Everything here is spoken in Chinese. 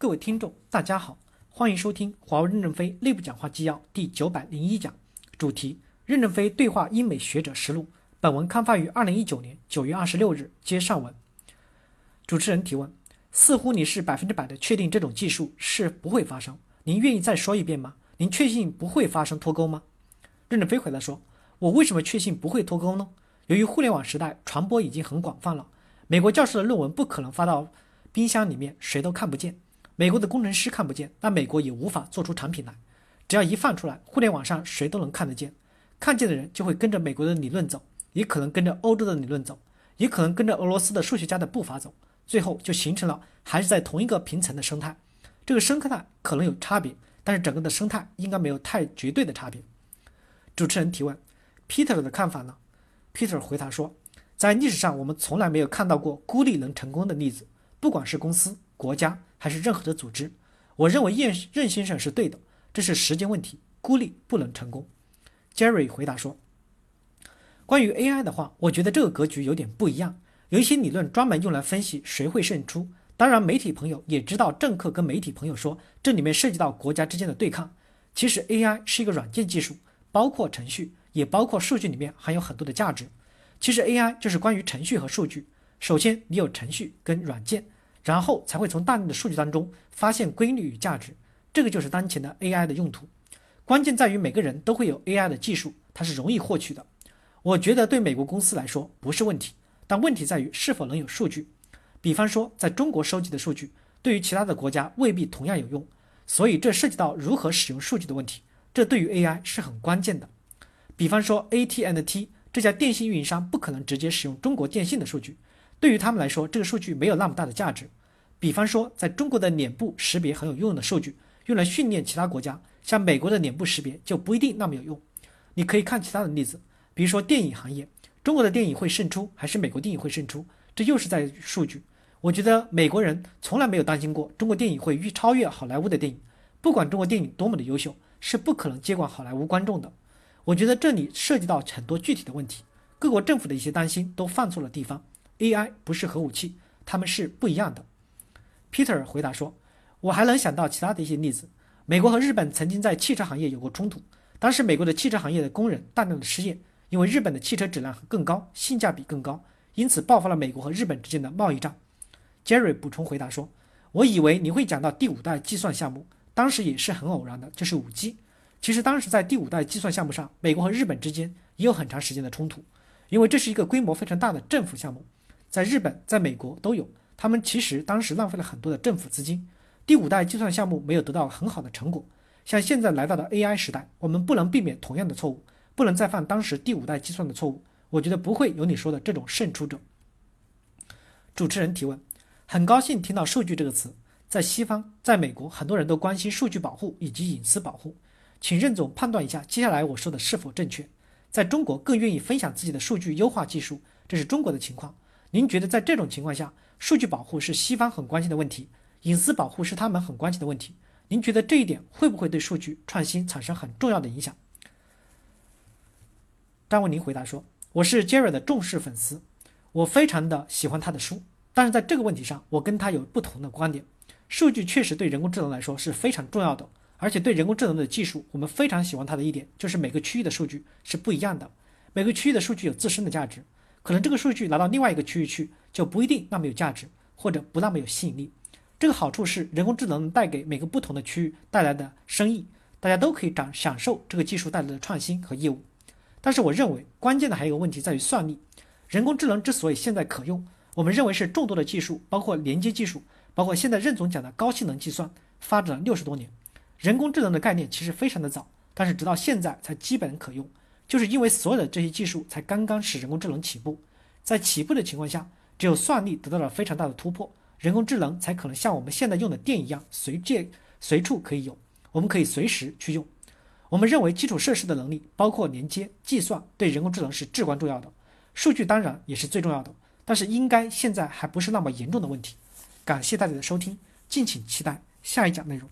各位听众，大家好，欢迎收听华为任正非内部讲话纪要第九百零一讲，主题：任正非对话英美学者实录。本文刊发于二零一九年九月二十六日，接上文。主持人提问：似乎你是百分之百的确定这种技术是不会发生，您愿意再说一遍吗？您确信不会发生脱钩吗？任正非回答说：我为什么确信不会脱钩呢？由于互联网时代传播已经很广泛了，美国教授的论文不可能发到冰箱里面，谁都看不见。美国的工程师看不见，那美国也无法做出产品来。只要一放出来，互联网上谁都能看得见。看见的人就会跟着美国的理论走，也可能跟着欧洲的理论走，也可能跟着俄罗斯的数学家的步伐走。最后就形成了还是在同一个平层的生态。这个生态可能有差别，但是整个的生态应该没有太绝对的差别。主持人提问：Peter 的看法呢？Peter 回答说，在历史上我们从来没有看到过孤立能成功的例子，不管是公司、国家。还是任何的组织，我认为任任先生是对的，这是时间问题，孤立不能成功。Jerry 回答说：“关于 AI 的话，我觉得这个格局有点不一样，有一些理论专门用来分析谁会胜出。当然，媒体朋友也知道，政客跟媒体朋友说这里面涉及到国家之间的对抗。其实 AI 是一个软件技术，包括程序，也包括数据，里面含有很多的价值。其实 AI 就是关于程序和数据。首先，你有程序跟软件。”然后才会从大量的数据当中发现规律与价值，这个就是当前的 AI 的用途。关键在于每个人都会有 AI 的技术，它是容易获取的。我觉得对美国公司来说不是问题，但问题在于是否能有数据。比方说，在中国收集的数据对于其他的国家未必同样有用，所以这涉及到如何使用数据的问题，这对于 AI 是很关键的。比方说，AT&T 这家电信运营商不可能直接使用中国电信的数据。对于他们来说，这个数据没有那么大的价值。比方说，在中国的脸部识别很有用的数据，用来训练其他国家，像美国的脸部识别就不一定那么有用。你可以看其他的例子，比如说电影行业，中国的电影会胜出还是美国电影会胜出？这又是在数据。我觉得美国人从来没有担心过中国电影会越超越好莱坞的电影，不管中国电影多么的优秀，是不可能接管好莱坞观众的。我觉得这里涉及到很多具体的问题，各国政府的一些担心都犯错了地方。AI 不是核武器，他们是不一样的。Peter 回答说：“我还能想到其他的一些例子。美国和日本曾经在汽车行业有过冲突，当时美国的汽车行业的工人大量的失业，因为日本的汽车质量更高，性价比更高，因此爆发了美国和日本之间的贸易战。”Jerry 补充回答说：“我以为你会讲到第五代计算项目，当时也是很偶然的，就是五 G。其实当时在第五代计算项目上，美国和日本之间也有很长时间的冲突，因为这是一个规模非常大的政府项目。”在日本，在美国都有，他们其实当时浪费了很多的政府资金，第五代计算项目没有得到很好的成果。像现在来到的 AI 时代，我们不能避免同样的错误，不能再犯当时第五代计算的错误。我觉得不会有你说的这种胜出者。主持人提问：很高兴听到“数据”这个词，在西方，在美国，很多人都关心数据保护以及隐私保护，请任总判断一下接下来我说的是否正确。在中国，更愿意分享自己的数据优化技术，这是中国的情况。您觉得在这种情况下，数据保护是西方很关心的问题，隐私保护是他们很关心的问题？您觉得这一点会不会对数据创新产生很重要的影响？张文宁回答说：“我是 Jerry 的重视粉丝，我非常的喜欢他的书，但是在这个问题上，我跟他有不同的观点。数据确实对人工智能来说是非常重要的，而且对人工智能的技术，我们非常喜欢它的一点就是每个区域的数据是不一样的，每个区域的数据有自身的价值。”可能这个数据拿到另外一个区域去，就不一定那么有价值，或者不那么有吸引力。这个好处是人工智能带给每个不同的区域带来的生意，大家都可以长享受这个技术带来的创新和业务。但是我认为关键的还有一个问题在于算力。人工智能之所以现在可用，我们认为是众多的技术，包括连接技术，包括现在任总讲的高性能计算，发展了六十多年。人工智能的概念其实非常的早，但是直到现在才基本可用。就是因为所有的这些技术才刚刚使人工智能起步，在起步的情况下，只有算力得到了非常大的突破，人工智能才可能像我们现在用的电一样随借随处可以有，我们可以随时去用。我们认为基础设施的能力，包括连接、计算，对人工智能是至关重要的。数据当然也是最重要的，但是应该现在还不是那么严重的问题。感谢大家的收听，敬请期待下一讲内容。